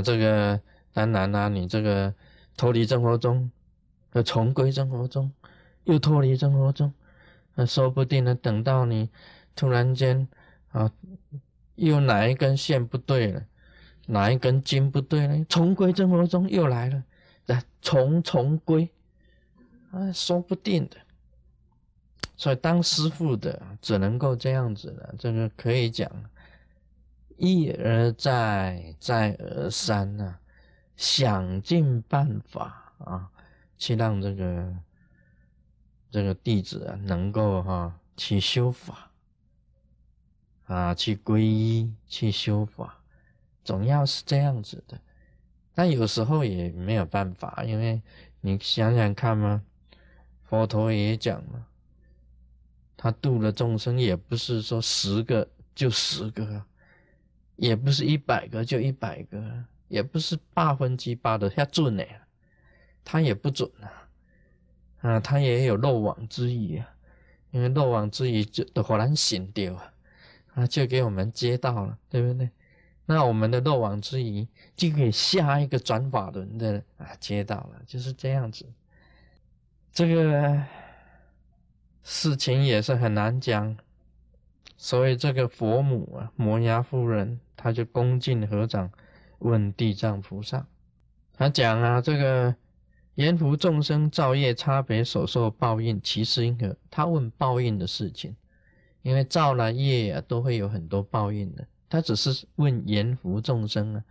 这个当然啦，你这个脱离生活中，要重归生活中，又脱离生活中，那说不定呢，等到你突然间啊，又哪一根线不对了，哪一根筋不对了，重归生活中又来了，来重重归，啊，说不定的。所以当师傅的只能够这样子了，这个可以讲。一而再，再而三呐，想尽办法啊，去让这个这个弟子啊，能够哈去修法啊，去皈依，去修法，总要是这样子的。但有时候也没有办法，因为你想想看嘛，佛陀也讲了，他度了众生，也不是说十个就十个啊。也不是一百个就一百个，也不是八分之八的下准呢，他也不准啊，啊，他也有漏网之鱼啊，因为漏网之鱼就都忽然醒掉啊，啊，就给我们接到了，对不对？那我们的漏网之鱼就给下一个转法轮的啊接到了，就是这样子。这个事情也是很难讲，所以这个佛母啊，摩崖夫人。他就恭敬合掌，问地藏菩萨：“他讲啊，这个阎浮众生造业差别所受报应，其实因何？他问报应的事情，因为造了业啊，都会有很多报应的。他只是问阎浮众生啊，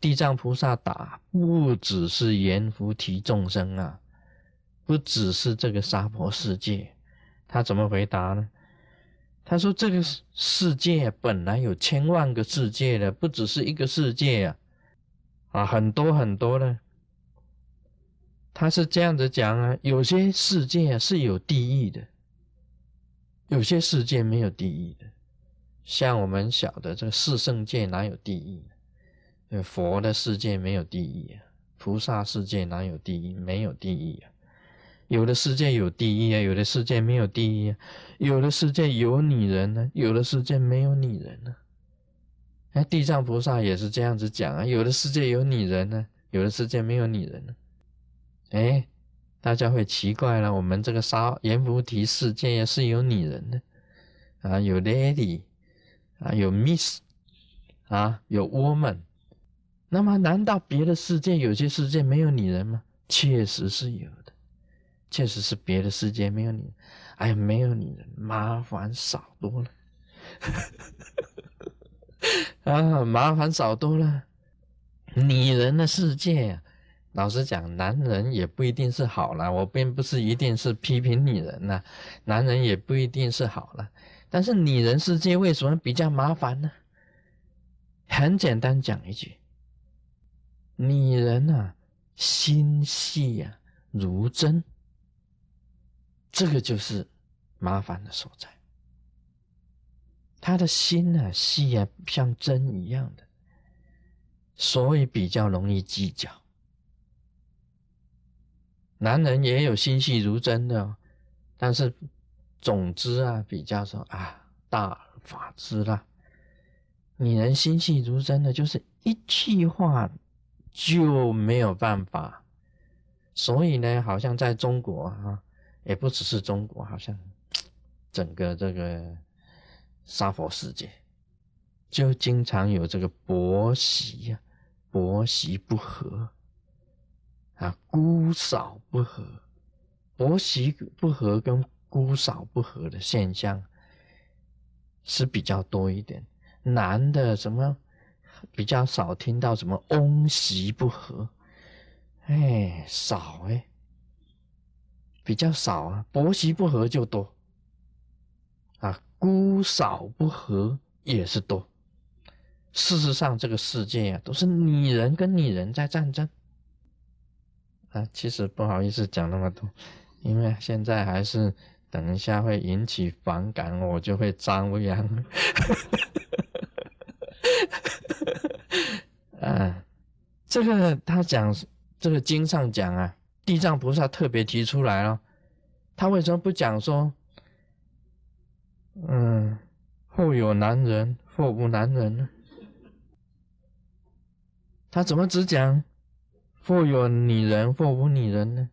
地藏菩萨答：不只是阎浮提众生啊，不只是这个娑婆世界。他怎么回答呢？”他说：“这个世界本来有千万个世界的，不只是一个世界啊，啊，很多很多的。他是这样子讲啊，有些世界是有地狱的，有些世界没有地狱的。像我们晓得这个四圣界哪有地狱？佛的世界没有地狱啊，菩萨世界哪有地狱？没有地狱啊。”有的世界有地狱啊，有的世界没有地狱啊，有的世界有女人呢，有的世界没有女人呢。哎，地藏菩萨也是这样子讲啊，有的世界有女人呢，有的世界没有女人呢。哎，大家会奇怪了，我们这个沙阎浮提世界也是有女人的啊，有 lady 啊，有 miss 啊，有 woman。那么，难道别的世界有些世界没有女人吗？确实是有。确实是别的世界没有你，哎呀，没有女人，麻烦少多了，啊，麻烦少多了。女人的世界，老实讲，男人也不一定是好了。我并不是一定是批评女人呐，男人也不一定是好了。但是女人世界为什么比较麻烦呢？很简单讲一句，女人啊，心细呀，如针。这个就是麻烦的所在。他的心呢细啊，像针一样的，所以比较容易计较。男人也有心细如针的，但是总之啊，比较说啊，大而法之啦。女人心细如针的，就是一句话就没有办法。所以呢，好像在中国啊。也不只是中国，好像整个这个沙佛世界，就经常有这个婆媳呀，婆媳不和啊，姑嫂不和，婆媳不和跟姑嫂不和的现象是比较多一点。男的什么比较少听到什么翁媳不和，哎，少哎。比较少啊，婆媳不和就多，啊，姑嫂不和也是多。事实上，这个世界啊，都是女人跟女人在战争。啊，其实不好意思讲那么多，因为现在还是等一下会引起反感，我就会张扬。啊，这个他讲，这个经上讲啊。地藏菩萨特别提出来了，他为什么不讲说，嗯，或有男人，或无男人呢？他怎么只讲或有女人或无女人呢？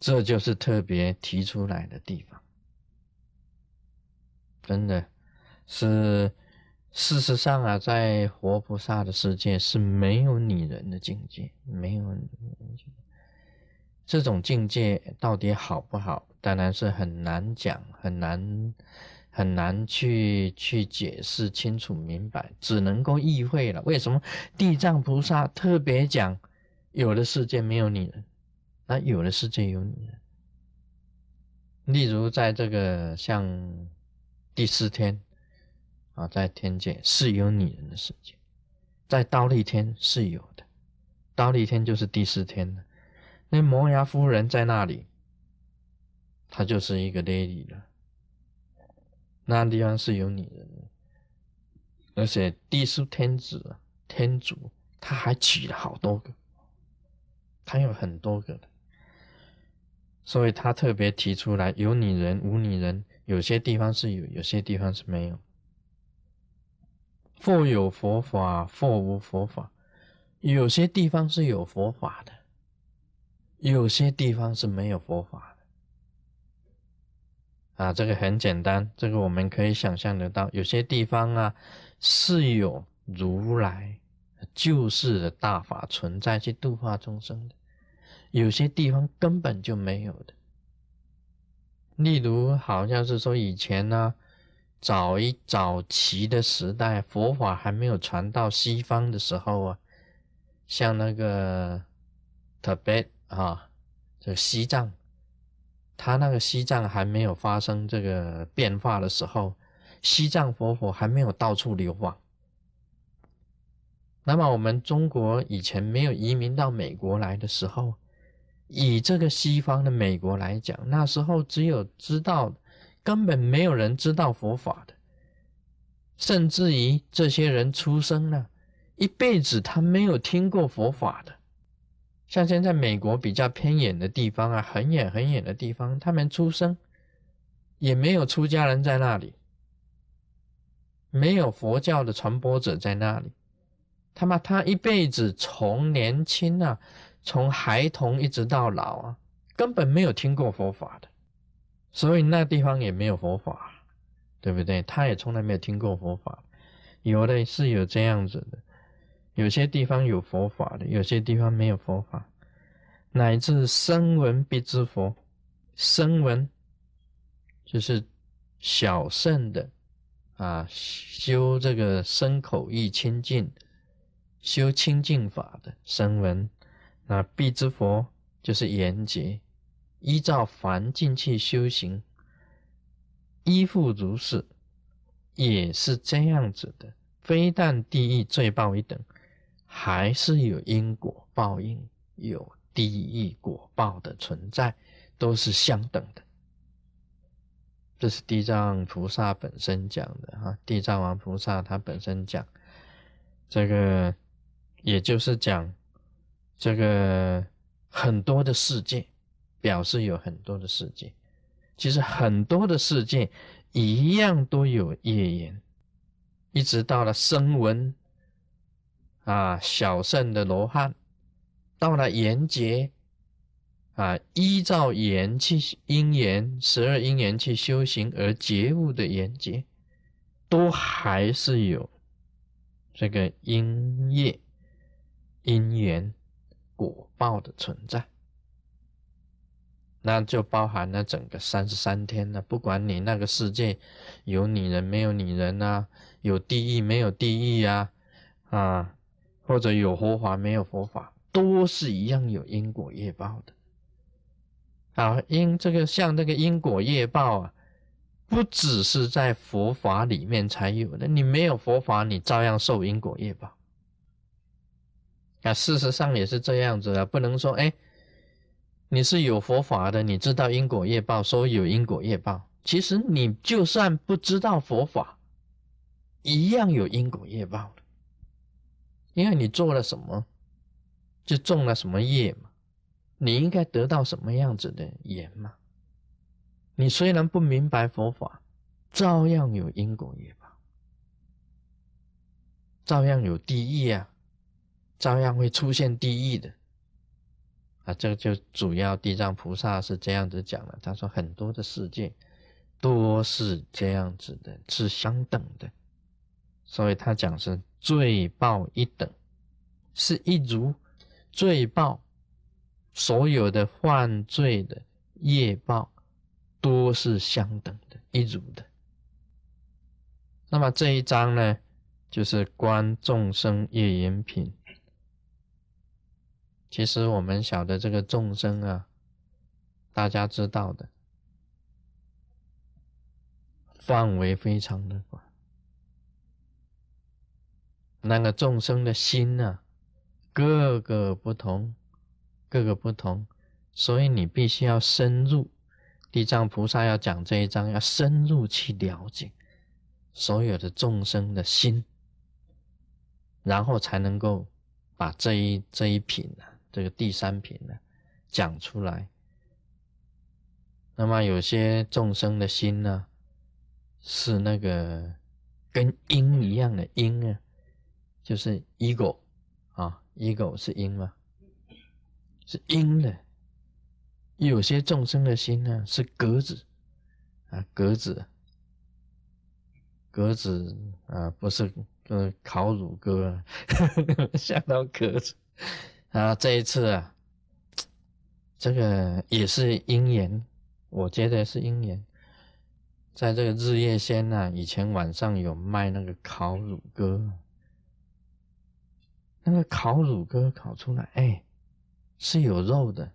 这就是特别提出来的地方，真的是事实上啊，在活菩萨的世界是没有女人的境界，没有女人境界。这种境界到底好不好，当然是很难讲，很难很难去去解释清楚明白，只能够意会了。为什么地藏菩萨特别讲有的世界没有女人？那有的世界有女人，例如在这个像第四天啊，在天界是有女人的世界，在刀立天是有的，刀立天就是第四天了。那摩崖夫人在那里，她就是一个 lady 了。那地方是有女人，而且第四天子天主他还娶了好多个，他有很多个的。所以他特别提出来，有女人无女人，有些地方是有，有些地方是没有。或有佛法，或无佛法，有些地方是有佛法的，有些地方是没有佛法的。啊，这个很简单，这个我们可以想象得到，有些地方啊是有如来救世的大法存在去度化众生的。有些地方根本就没有的，例如好像是说以前呢，早一早期的时代，佛法还没有传到西方的时候啊，像那个特别啊，这西藏，他那个西藏还没有发生这个变化的时候，西藏佛佛还没有到处流亡。那么我们中国以前没有移民到美国来的时候。以这个西方的美国来讲，那时候只有知道，根本没有人知道佛法的，甚至于这些人出生了，一辈子他没有听过佛法的。像现在美国比较偏远的地方啊，很远很远的地方，他们出生也没有出家人在那里，没有佛教的传播者在那里，他妈他一辈子从年轻啊。从孩童一直到老啊，根本没有听过佛法的，所以那地方也没有佛法，对不对？他也从来没有听过佛法，有的是有这样子的，有些地方有佛法的，有些地方没有佛法，乃至声闻必知佛，声闻就是小圣的啊，修这个身口意清净，修清净法的声闻。那必知佛就是严劫，依照凡境去修行，依附如是，也是这样子的。非但地狱罪报一等，还是有因果报应，有地狱果报的存在，都是相等的。这是地藏菩萨本身讲的哈，地藏王菩萨他本身讲，这个也就是讲。这个很多的世界，表示有很多的世界，其实很多的世界一样都有业缘，一直到了声闻啊，小圣的罗汉，到了缘劫啊，依照缘去因缘十二因缘去修行而觉悟的缘劫，都还是有这个因业因缘。果报的存在，那就包含了整个三十三天了。不管你那个世界有女人没有女人啊，有地狱没有地狱啊，啊，或者有佛法没有佛法，都是一样有因果业报的。啊，因这个像这个因果业报啊，不只是在佛法里面才有的，你没有佛法，你照样受因果业报。啊，事实上也是这样子的，不能说哎，你是有佛法的，你知道因果业报，说有因果业报。其实你就算不知道佛法，一样有因果业报的，因为你做了什么，就种了什么业嘛，你应该得到什么样子的缘嘛。你虽然不明白佛法，照样有因果业报，照样有地狱啊。照样会出现地狱的。啊，这个就主要地藏菩萨是这样子讲了。他说很多的世界都是这样子的，是相等的，所以他讲是罪报一等，是一如罪报，所有的犯罪的业报都是相等的，一如的。那么这一章呢，就是观众生业缘品。其实我们晓得这个众生啊，大家知道的范围非常的广，那个众生的心呢，各个不同，各个不同，所以你必须要深入。地藏菩萨要讲这一章，要深入去了解所有的众生的心，然后才能够把这一这一品呢。这个第三品呢，讲出来。那么有些众生的心呢，是那个跟鹰一样的鹰啊，就是 ego 啊，ego 是鹰吗？是鹰的。有些众生的心呢，是鸽子啊，鸽子，鸽子啊，不是呃烤乳鸽，吓到鸽子。啊，这一次啊，这个也是因缘，我觉得是因缘。在这个日月仙呐，以前晚上有卖那个烤乳鸽，那个烤乳鸽烤出来，哎，是有肉的。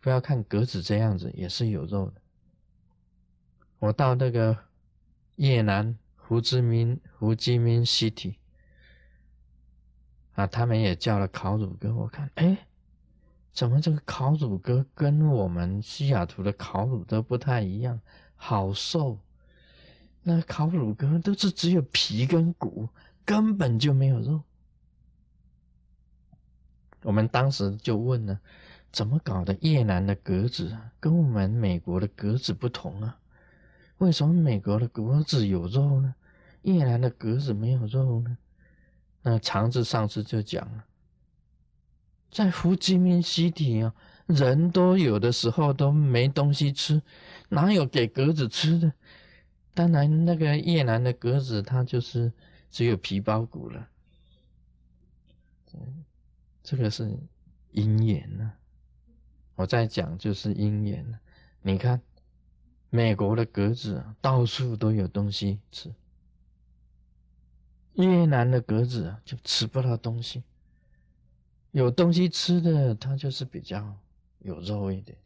不要看格子这样子，也是有肉的。我到那个越南胡志明胡志明 City。啊，他们也叫了烤乳鸽，我看，哎，怎么这个烤乳鸽跟我们西雅图的烤乳都不太一样，好瘦。那烤乳鸽都是只有皮跟骨，根本就没有肉。我们当时就问了，怎么搞的？越南的鸽子啊，跟我们美国的鸽子不同啊？为什么美国的鸽子有肉呢？越南的鸽子没有肉呢？那长治上次就讲了，在胡志明西体啊，人都有的时候都没东西吃，哪有给鸽子吃的？当然，那个越南的鸽子，它就是只有皮包骨了。这个是鹰眼呢，我在讲就是鹰眼。你看，美国的鸽子到处都有东西吃。越南的鸽子啊，就吃不到东西。有东西吃的，它就是比较有肉一点；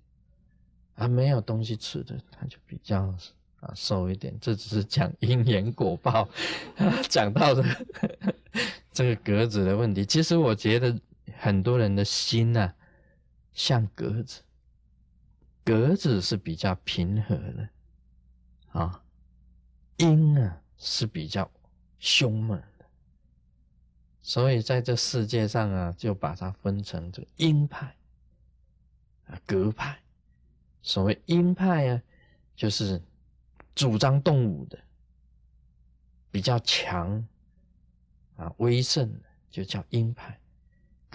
啊，没有东西吃的，它就比较啊瘦一点。这只是讲因缘果报，讲到的这个 鸽子的问题。其实我觉得很多人的心呐，像鸽子，鸽子是比较平和的，啊，鹰啊是比较。凶猛的，所以在这世界上啊，就把它分成这个鹰派啊、鸽派。所谓鹰派啊，就是主张动武的，比较强啊、威盛的，就叫鹰派；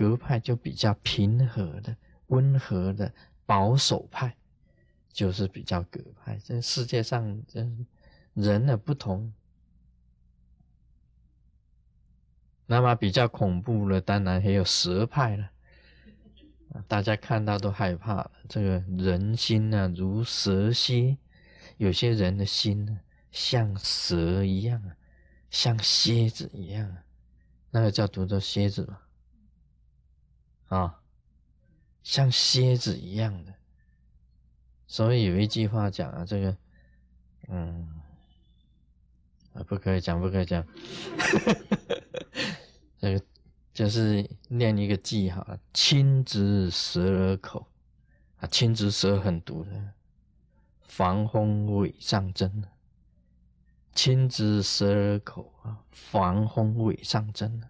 格派就比较平和的、温和的、保守派，就是比较格派。这世界上这人的不同。那么比较恐怖的，当然还有蛇派了，大家看到都害怕了。这个人心呢，如蛇蝎，有些人的心呢，像蛇一样啊，像蝎子一样啊，那个叫读作蝎子嘛，啊，像蝎子一样的。所以有一句话讲啊，这个，嗯，啊，不可以讲，不可以讲。这个就是念一个记哈，青之蛇而口啊，青之蛇很毒的，防风尾上针，青之蛇而口啊，防风尾上针，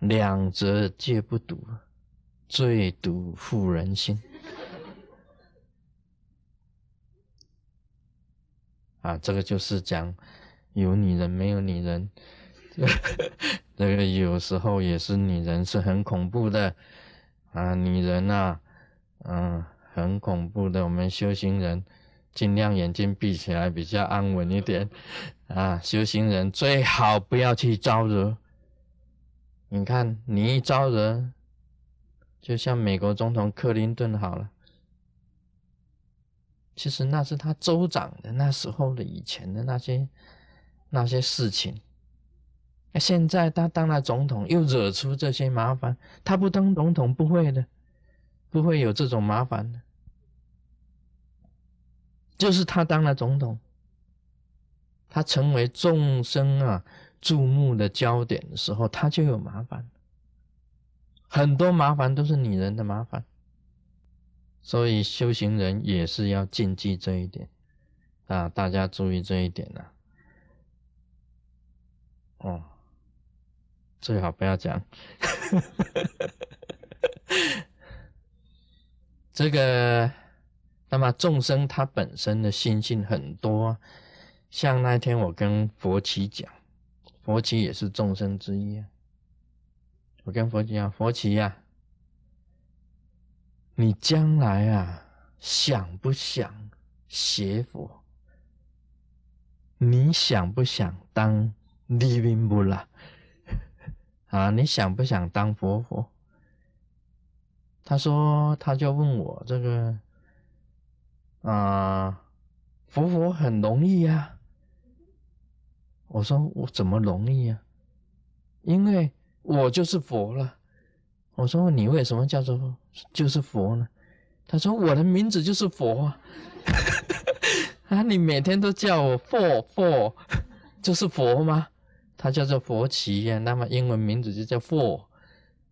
两者皆不毒，最毒妇人心啊，这个就是讲有女人没有女人。这个有时候也是女人是很恐怖的啊，女人呐，嗯，很恐怖的。我们修行人尽量眼睛闭起来，比较安稳一点啊。修行人最好不要去招惹。你看，你一招惹，就像美国总统克林顿好了。其实那是他州长的那时候的以前的那些那些事情，现在他当了总统，又惹出这些麻烦。他不当总统不会的，不会有这种麻烦的。就是他当了总统，他成为众生啊注目的焦点的时候，他就有麻烦。很多麻烦都是女人的麻烦。所以修行人也是要禁忌这一点啊，大家注意这一点呐。哦，最好不要讲。这个，那么众生他本身的心性很多，像那天我跟佛奇讲，佛奇也是众生之一啊。我跟佛讲，佛奇呀。你将来啊，想不想学佛？你想不想当 living Buddha？啊，你想不想当佛佛？他说，他就问我这个啊，佛佛很容易呀。我说我怎么容易呀？因为我就是佛了。我说你为什么叫做就是佛呢？他说我的名字就是佛啊！你每天都叫我佛佛，就是佛吗？他叫做佛奇呀，那么英文名字就叫佛，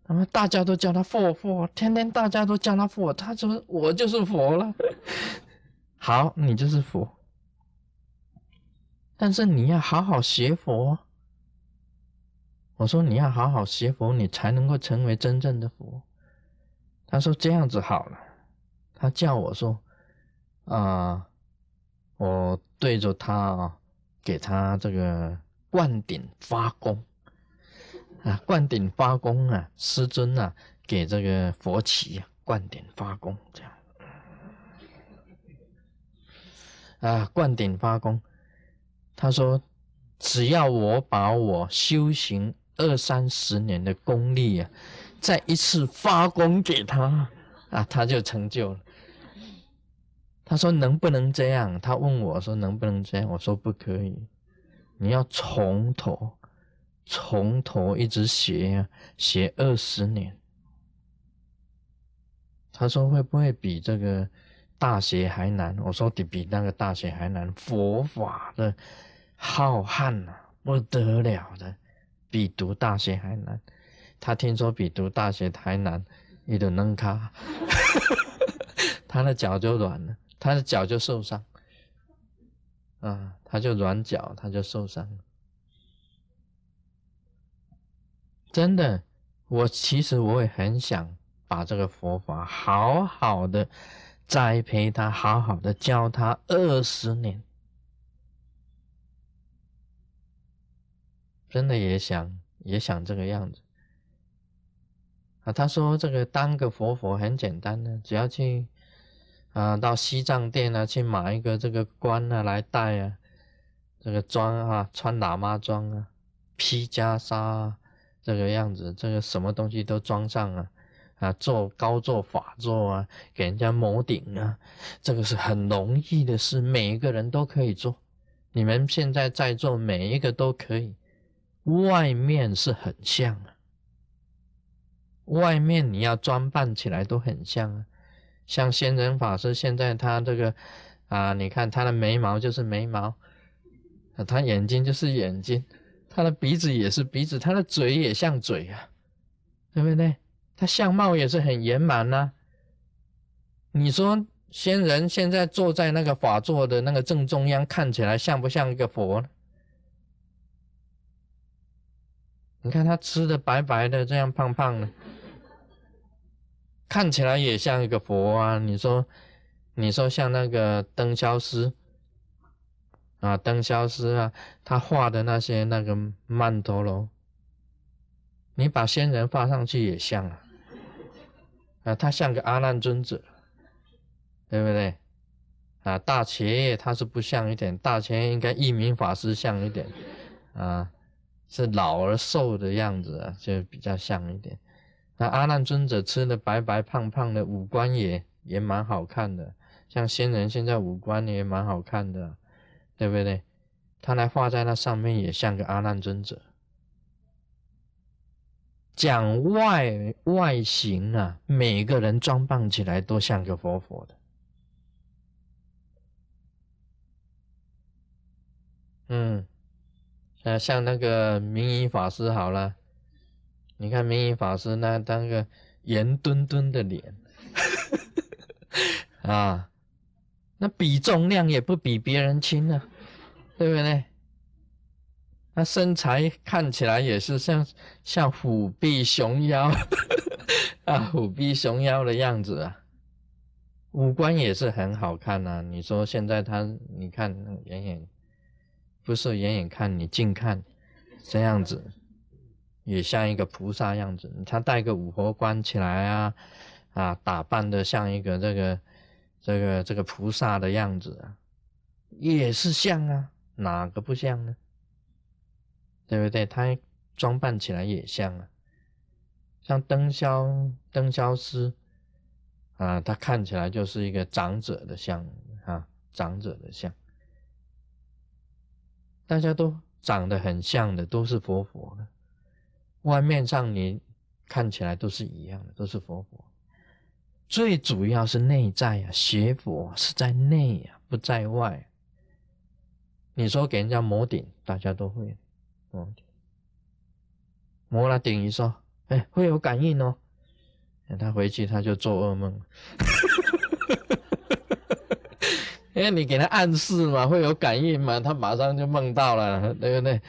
那么大家都叫他佛佛，天天大家都叫他佛，他说我就是佛了。好，你就是佛，但是你要好好学佛。我说你要好好学佛，你才能够成为真正的佛。他说这样子好了，他叫我说啊，我对着他啊，给他这个灌顶发功啊，灌顶发功啊，师尊啊，给这个佛旗啊灌顶发功这样啊，灌顶发功。他说只要我把我修行。二三十年的功力啊，再一次发功给他啊，他就成就了。他说能不能这样？他问我说能不能这样？我说不可以，你要从头，从头一直学啊，学二十年。他说会不会比这个大学还难？我说比比那个大学还难，佛法的浩瀚啊，不得了的。比读大学还难，他听说比读大学还难，你都能卡，他的脚就软了，他的脚就受伤，啊，他就软脚，他就受伤了。真的，我其实我也很想把这个佛法好好的栽培他，好好的教他二十年。真的也想也想这个样子啊！他说这个当个佛佛很简单的，只要去啊到西藏店啊去买一个这个冠啊来戴啊，这个装啊穿喇嘛装啊，披袈裟啊这个样子，这个什么东西都装上啊啊做高做法做啊，给人家摩顶啊，这个是很容易的事，每一个人都可以做。你们现在在做每一个都可以。外面是很像啊，外面你要装扮起来都很像啊，像仙人法师现在他这个啊，你看他的眉毛就是眉毛，他眼睛就是眼睛，他的鼻子也是鼻子，他的嘴也像嘴啊，对不对？他相貌也是很圆满呐。你说仙人现在坐在那个法座的那个正中央，看起来像不像一个佛？你看他吃的白白的，这样胖胖的，看起来也像一个佛啊！你说，你说像那个灯消师啊，灯消失啊，他画的那些那个曼陀罗，你把仙人画上去也像啊，啊，他像个阿难尊者，对不对？啊，大伽叶他是不像一点，大伽叶应该一名法师像一点，啊，是老而瘦的样子啊，就比较像一点。那阿难尊者吃的白白胖胖的，五官也也蛮好看的，像仙人现在五官也蛮好看的，对不对？他来画在那上面也像个阿难尊者。讲外外形啊，每个人装扮起来都像个佛佛的。嗯，那，像那个明仪法师好了，你看明仪法师那当个圆墩墩的脸，啊，那比重量也不比别人轻啊，对不对？他身材看起来也是像像虎臂熊腰，啊，虎臂熊腰的样子啊，五官也是很好看呐。你说现在他，你看远远。不是远远看，你近看，这样子也像一个菩萨样子。他戴个五佛冠起来啊，啊，打扮的像一个这个这个这个菩萨的样子啊，也是像啊，哪个不像呢？对不对？他装扮起来也像啊，像灯消灯消师啊，他看起来就是一个长者的像啊，长者的像。大家都长得很像的，都是佛佛的。外面上你看起来都是一样的，都是佛佛。最主要是内在啊，学佛是在内啊，不在外。你说给人家摩顶，大家都会摩顶，摩了顶一说，哎，会有感应哦。等他回去他就做噩梦。因 为你给他暗示嘛，会有感应嘛，他马上就梦到了，对不对？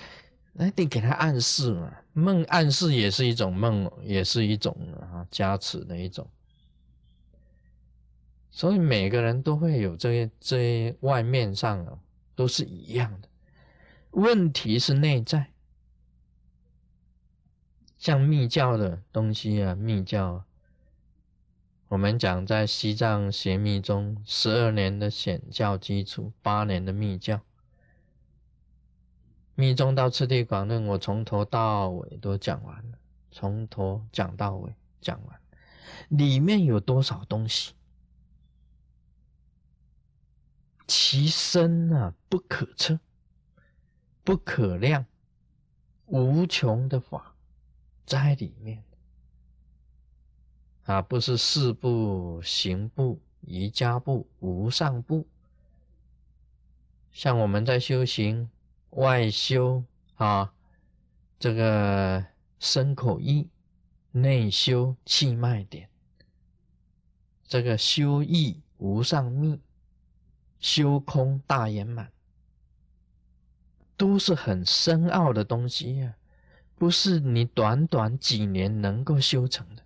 那你给他暗示嘛，梦暗示也是一种梦，也是一种啊加持的一种。所以每个人都会有这些这些外面上啊，都是一样的。问题是内在，像密教的东西啊，密教。我们讲在西藏邪密中，十二年的显教基础，八年的密教，密宗到次第广论，我从头到尾都讲完了，从头讲到尾讲完，里面有多少东西？其深啊，不可测，不可量，无穷的法在里面。啊，不是四步、行步、瑜伽步、无上步。像我们在修行外修啊，这个身口意，内修气脉点，这个修意无上密，修空大圆满，都是很深奥的东西呀，不是你短短几年能够修成的。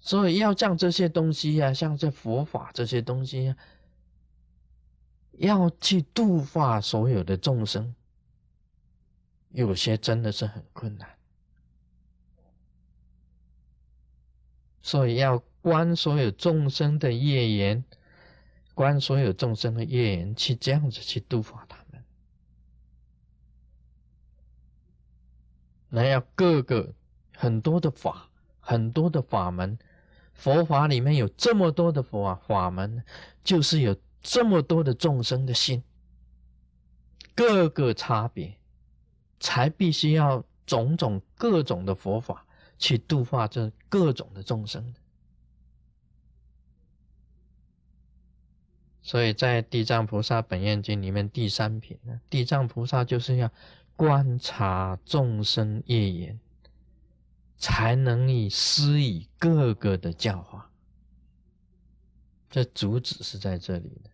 所以要将这些东西呀，像这佛法这些东西呀，要去度化所有的众生，有些真的是很困难。所以要观所有众生的业缘，观所有众生的业缘，去这样子去度化他们。那要各个很多的法，很多的法门。佛法里面有这么多的法法门，就是有这么多的众生的心，各个差别，才必须要种种各种的佛法去度化这各种的众生。所以在《地藏菩萨本愿经》里面第三品呢，地藏菩萨就是要观察众生业缘。才能以施以各个的教化，这主旨是在这里的。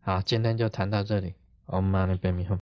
好，今天就谈到这里。Om Mani Padme Hum。